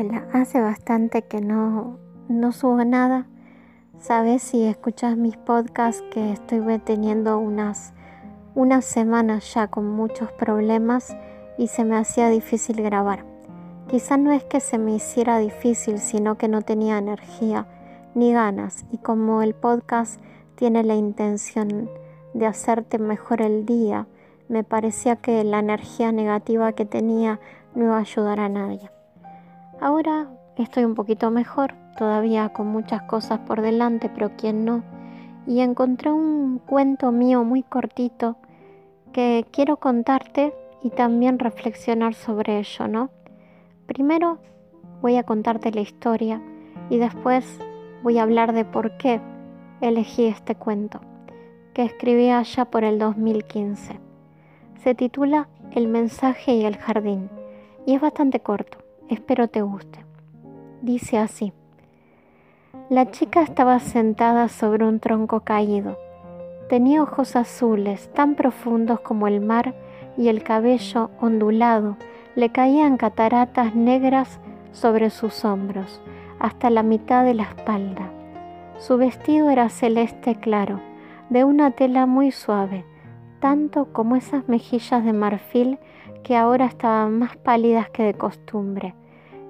Hola, hace bastante que no, no subo nada. Sabes si escuchas mis podcasts que estoy teniendo unas, unas semanas ya con muchos problemas y se me hacía difícil grabar. Quizá no es que se me hiciera difícil, sino que no tenía energía ni ganas y como el podcast tiene la intención de hacerte mejor el día, me parecía que la energía negativa que tenía no iba a ayudar a nadie. Ahora estoy un poquito mejor, todavía con muchas cosas por delante, pero quién no. Y encontré un cuento mío muy cortito que quiero contarte y también reflexionar sobre ello, ¿no? Primero voy a contarte la historia y después voy a hablar de por qué elegí este cuento, que escribí allá por el 2015. Se titula El mensaje y el jardín y es bastante corto. Espero te guste. Dice así. La chica estaba sentada sobre un tronco caído. Tenía ojos azules, tan profundos como el mar, y el cabello ondulado le caían cataratas negras sobre sus hombros, hasta la mitad de la espalda. Su vestido era celeste claro, de una tela muy suave, tanto como esas mejillas de marfil que ahora estaban más pálidas que de costumbre.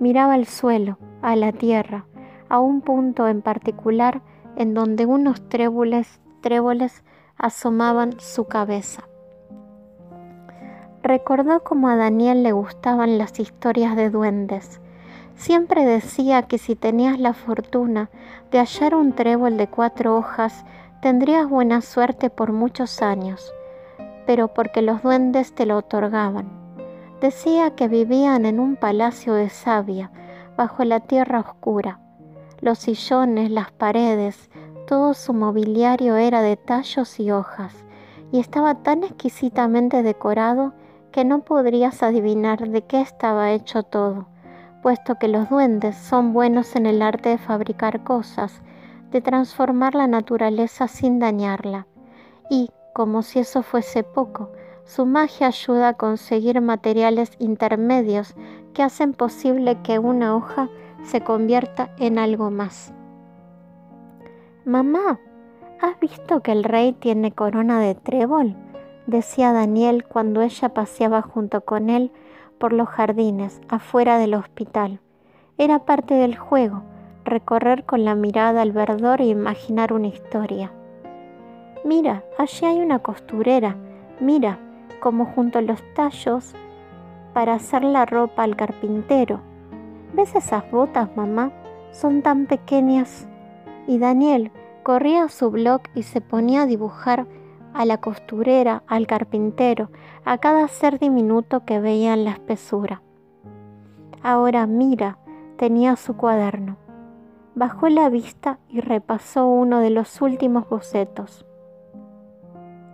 Miraba al suelo, a la tierra, a un punto en particular en donde unos tréboles, tréboles asomaban su cabeza. Recordó cómo a Daniel le gustaban las historias de duendes. Siempre decía que si tenías la fortuna de hallar un trébol de cuatro hojas, tendrías buena suerte por muchos años, pero porque los duendes te lo otorgaban. Decía que vivían en un palacio de savia, bajo la tierra oscura. Los sillones, las paredes, todo su mobiliario era de tallos y hojas, y estaba tan exquisitamente decorado que no podrías adivinar de qué estaba hecho todo, puesto que los duendes son buenos en el arte de fabricar cosas, de transformar la naturaleza sin dañarla. Y, como si eso fuese poco, su magia ayuda a conseguir materiales intermedios que hacen posible que una hoja se convierta en algo más. Mamá, ¿has visto que el rey tiene corona de trébol? decía Daniel cuando ella paseaba junto con él por los jardines afuera del hospital. Era parte del juego, recorrer con la mirada el verdor e imaginar una historia. Mira, allí hay una costurera. Mira, como junto a los tallos para hacer la ropa al carpintero. ¿Ves esas botas, mamá? Son tan pequeñas. Y Daniel corría a su blog y se ponía a dibujar a la costurera, al carpintero, a cada ser diminuto que veía en la espesura. Ahora mira, tenía su cuaderno. Bajó la vista y repasó uno de los últimos bocetos.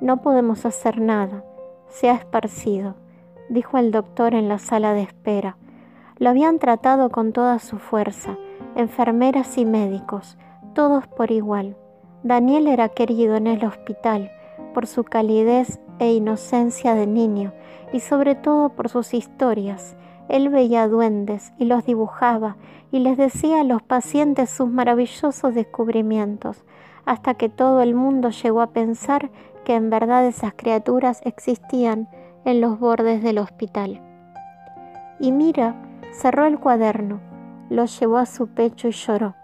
No podemos hacer nada, se ha esparcido, dijo el doctor en la sala de espera. Lo habían tratado con toda su fuerza, enfermeras y médicos, todos por igual. Daniel era querido en el hospital por su calidez e inocencia de niño y sobre todo por sus historias. Él veía duendes y los dibujaba y les decía a los pacientes sus maravillosos descubrimientos, hasta que todo el mundo llegó a pensar que en verdad esas criaturas existían en los bordes del hospital. Y Mira cerró el cuaderno, lo llevó a su pecho y lloró.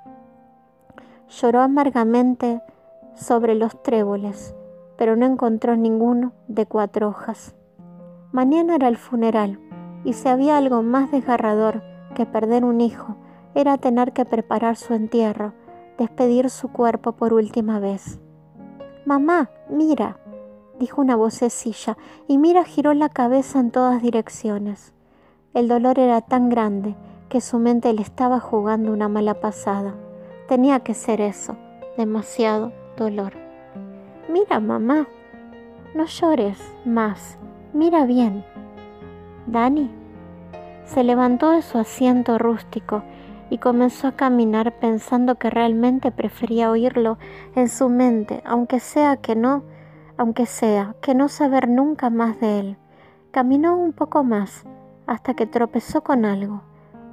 Lloró amargamente sobre los tréboles, pero no encontró ninguno de cuatro hojas. Mañana era el funeral, y si había algo más desgarrador que perder un hijo, era tener que preparar su entierro, despedir su cuerpo por última vez. Mamá, mira, dijo una vocecilla, y Mira giró la cabeza en todas direcciones. El dolor era tan grande que su mente le estaba jugando una mala pasada. Tenía que ser eso, demasiado dolor. Mira, mamá, no llores más, mira bien. Dani se levantó de su asiento rústico y comenzó a caminar pensando que realmente prefería oírlo en su mente, aunque sea que no, aunque sea que no saber nunca más de él. Caminó un poco más hasta que tropezó con algo.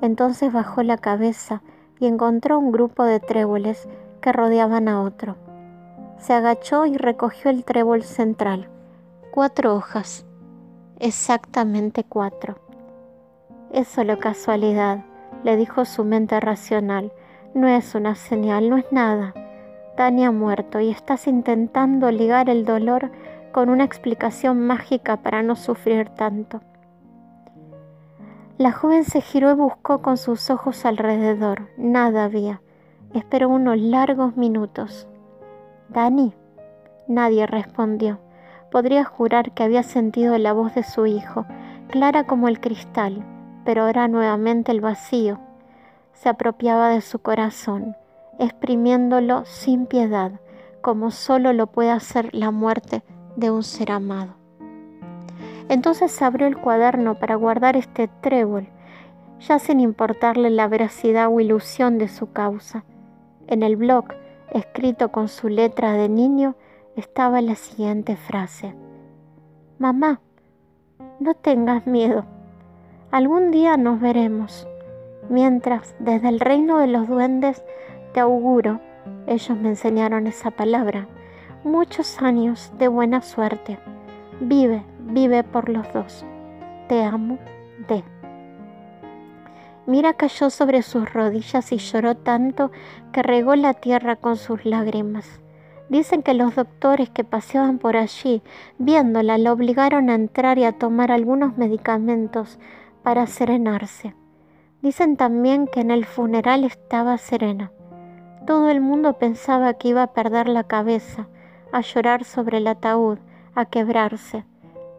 Entonces bajó la cabeza y encontró un grupo de tréboles que rodeaban a otro. Se agachó y recogió el trébol central. Cuatro hojas. Exactamente cuatro. Es solo casualidad, le dijo su mente racional. No es una señal, no es nada. Dani ha muerto y estás intentando ligar el dolor con una explicación mágica para no sufrir tanto. La joven se giró y buscó con sus ojos alrededor. Nada había. Esperó unos largos minutos. Dani. Nadie respondió. Podría jurar que había sentido la voz de su hijo, clara como el cristal, pero ahora nuevamente el vacío. Se apropiaba de su corazón, exprimiéndolo sin piedad, como solo lo puede hacer la muerte de un ser amado. Entonces abrió el cuaderno para guardar este trébol, ya sin importarle la veracidad o ilusión de su causa. En el blog, escrito con su letra de niño, estaba la siguiente frase. Mamá, no tengas miedo. Algún día nos veremos. Mientras, desde el reino de los duendes, te auguro, ellos me enseñaron esa palabra, muchos años de buena suerte. Vive, vive por los dos. Te amo, de. Mira cayó sobre sus rodillas y lloró tanto que regó la tierra con sus lágrimas. Dicen que los doctores que paseaban por allí, viéndola, la obligaron a entrar y a tomar algunos medicamentos para serenarse. Dicen también que en el funeral estaba serena. Todo el mundo pensaba que iba a perder la cabeza, a llorar sobre el ataúd, a quebrarse,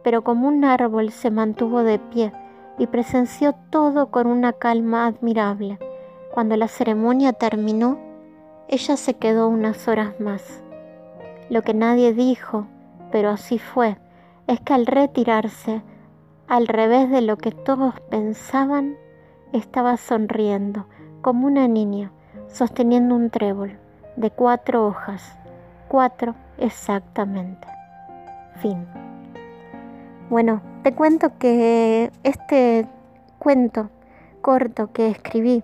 pero como un árbol se mantuvo de pie y presenció todo con una calma admirable. Cuando la ceremonia terminó, ella se quedó unas horas más. Lo que nadie dijo, pero así fue, es que al retirarse, al revés de lo que todos pensaban, estaba sonriendo como una niña, sosteniendo un trébol de cuatro hojas, cuatro exactamente. Fin. Bueno, te cuento que este cuento corto que escribí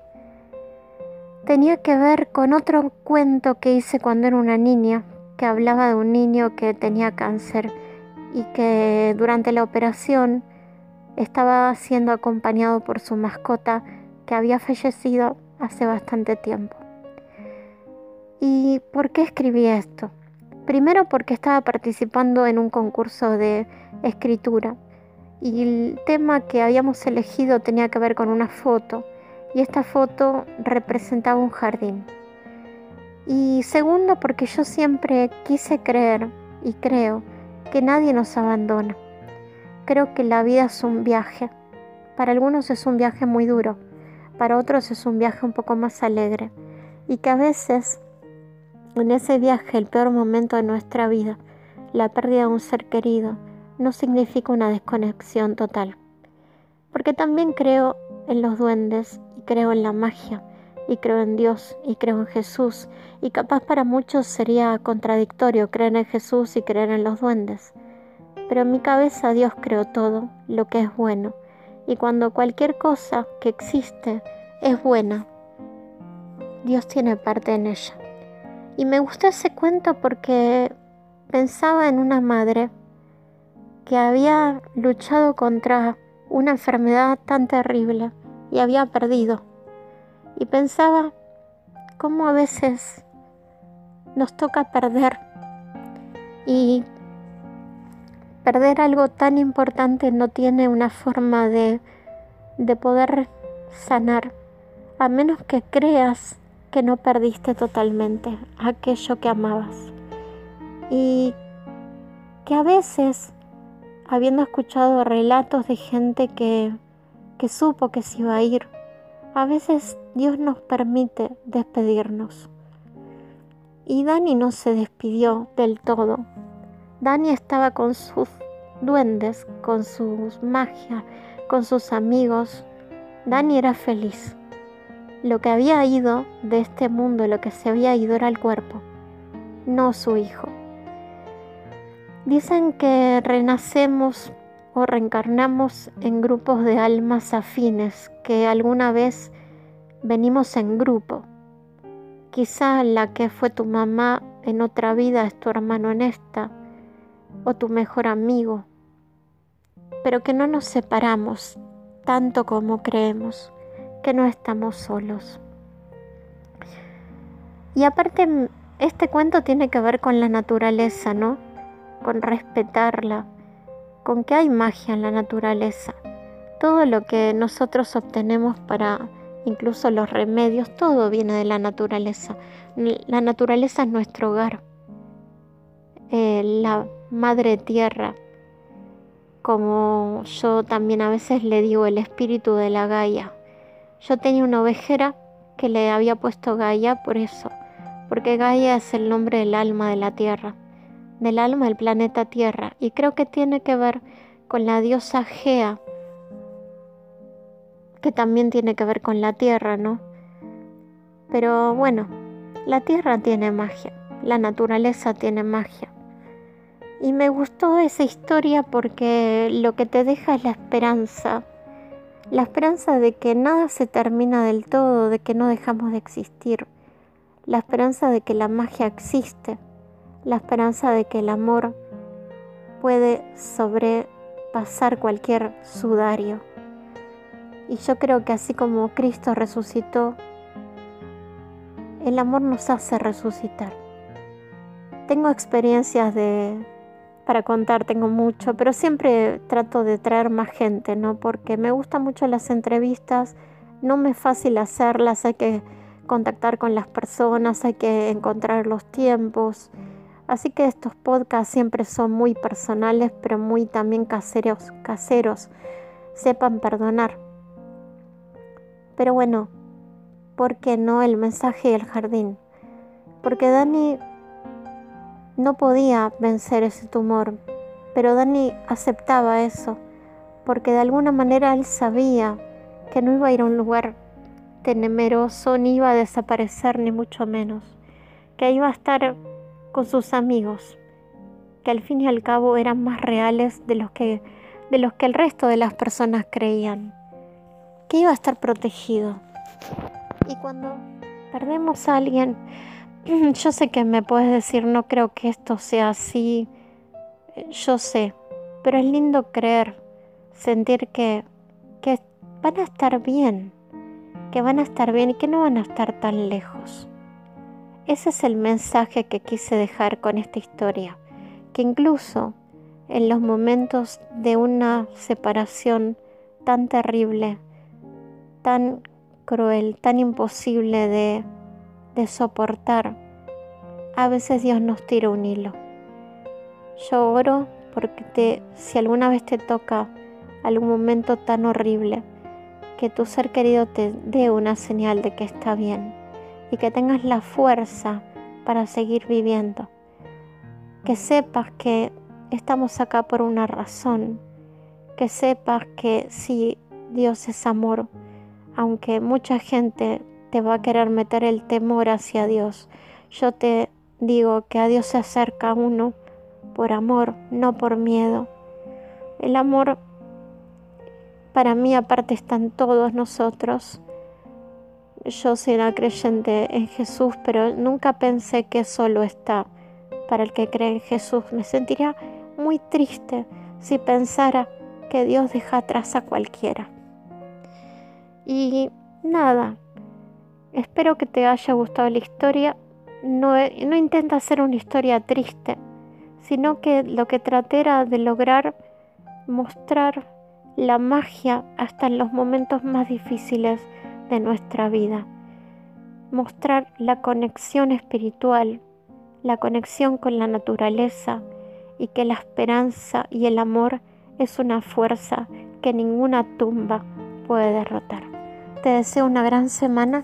tenía que ver con otro cuento que hice cuando era una niña, que hablaba de un niño que tenía cáncer y que durante la operación estaba siendo acompañado por su mascota que había fallecido hace bastante tiempo. ¿Y por qué escribí esto? Primero porque estaba participando en un concurso de escritura y el tema que habíamos elegido tenía que ver con una foto y esta foto representaba un jardín. Y segundo porque yo siempre quise creer y creo que nadie nos abandona. Creo que la vida es un viaje. Para algunos es un viaje muy duro, para otros es un viaje un poco más alegre y que a veces en ese viaje, el peor momento de nuestra vida, la pérdida de un ser querido, no significa una desconexión total. Porque también creo en los duendes y creo en la magia y creo en Dios y creo en Jesús y capaz para muchos sería contradictorio creer en Jesús y creer en los duendes. Pero en mi cabeza Dios creó todo lo que es bueno y cuando cualquier cosa que existe es buena, Dios tiene parte en ella. Y me gustó ese cuento porque pensaba en una madre que había luchado contra una enfermedad tan terrible y había perdido. Y pensaba cómo a veces nos toca perder y perder algo tan importante no tiene una forma de, de poder sanar, a menos que creas que no perdiste totalmente aquello que amabas. Y que a veces, habiendo escuchado relatos de gente que, que supo que se iba a ir, a veces Dios nos permite despedirnos. Y Dani no se despidió del todo. Dani estaba con sus duendes, con sus magias, con sus amigos. Dani era feliz. Lo que había ido de este mundo, lo que se había ido era el cuerpo, no su hijo. Dicen que renacemos o reencarnamos en grupos de almas afines que alguna vez venimos en grupo. Quizá la que fue tu mamá en otra vida es tu hermano en esta, o tu mejor amigo, pero que no nos separamos tanto como creemos, que no estamos solos. Y aparte, este cuento tiene que ver con la naturaleza, ¿no? Con respetarla, con que hay magia en la naturaleza. Todo lo que nosotros obtenemos para incluso los remedios, todo viene de la naturaleza. La naturaleza es nuestro hogar, eh, la madre tierra, como yo también a veces le digo el espíritu de la Gaia. Yo tenía una ovejera que le había puesto Gaia por eso, porque Gaia es el nombre del alma de la tierra, del alma del planeta Tierra, y creo que tiene que ver con la diosa Gea, que también tiene que ver con la tierra, ¿no? Pero bueno, la tierra tiene magia, la naturaleza tiene magia. Y me gustó esa historia porque lo que te deja es la esperanza, la esperanza de que nada se termina del todo, de que no dejamos de existir, la esperanza de que la magia existe, la esperanza de que el amor puede sobrepasar cualquier sudario. Y yo creo que así como Cristo resucitó, el amor nos hace resucitar. Tengo experiencias de para contar, tengo mucho, pero siempre trato de traer más gente, ¿no? Porque me gustan mucho las entrevistas, no me es fácil hacerlas, hay que contactar con las personas, hay que encontrar los tiempos. Así que estos podcasts siempre son muy personales, pero muy también caseros, caseros. Sepan perdonar. Pero bueno, ¿por qué no el mensaje del jardín? Porque Dani no podía vencer ese tumor, pero Dani aceptaba eso, porque de alguna manera él sabía que no iba a ir a un lugar temeroso, ni iba a desaparecer, ni mucho menos, que iba a estar con sus amigos, que al fin y al cabo eran más reales de los que, de los que el resto de las personas creían que iba a estar protegido. Y cuando perdemos a alguien, yo sé que me puedes decir, no creo que esto sea así, yo sé, pero es lindo creer, sentir que, que van a estar bien, que van a estar bien y que no van a estar tan lejos. Ese es el mensaje que quise dejar con esta historia, que incluso en los momentos de una separación tan terrible, tan cruel, tan imposible de, de soportar, a veces Dios nos tira un hilo. Yo oro porque te, si alguna vez te toca algún momento tan horrible, que tu ser querido te dé una señal de que está bien y que tengas la fuerza para seguir viviendo. Que sepas que estamos acá por una razón. Que sepas que si Dios es amor, aunque mucha gente te va a querer meter el temor hacia Dios, yo te digo que a Dios se acerca uno por amor, no por miedo. El amor para mí aparte están todos nosotros. Yo soy una creyente en Jesús, pero nunca pensé que solo está para el que cree en Jesús. Me sentiría muy triste si pensara que Dios deja atrás a cualquiera. Y nada, espero que te haya gustado la historia. No, intenta hacer una historia triste, sino que lo que traté era de lograr mostrar la magia hasta en los momentos más difíciles de nuestra vida. Mostrar la conexión espiritual, la conexión con la naturaleza y que la esperanza y el amor es una fuerza que ninguna tumba puede derrotar. Te deseo una gran semana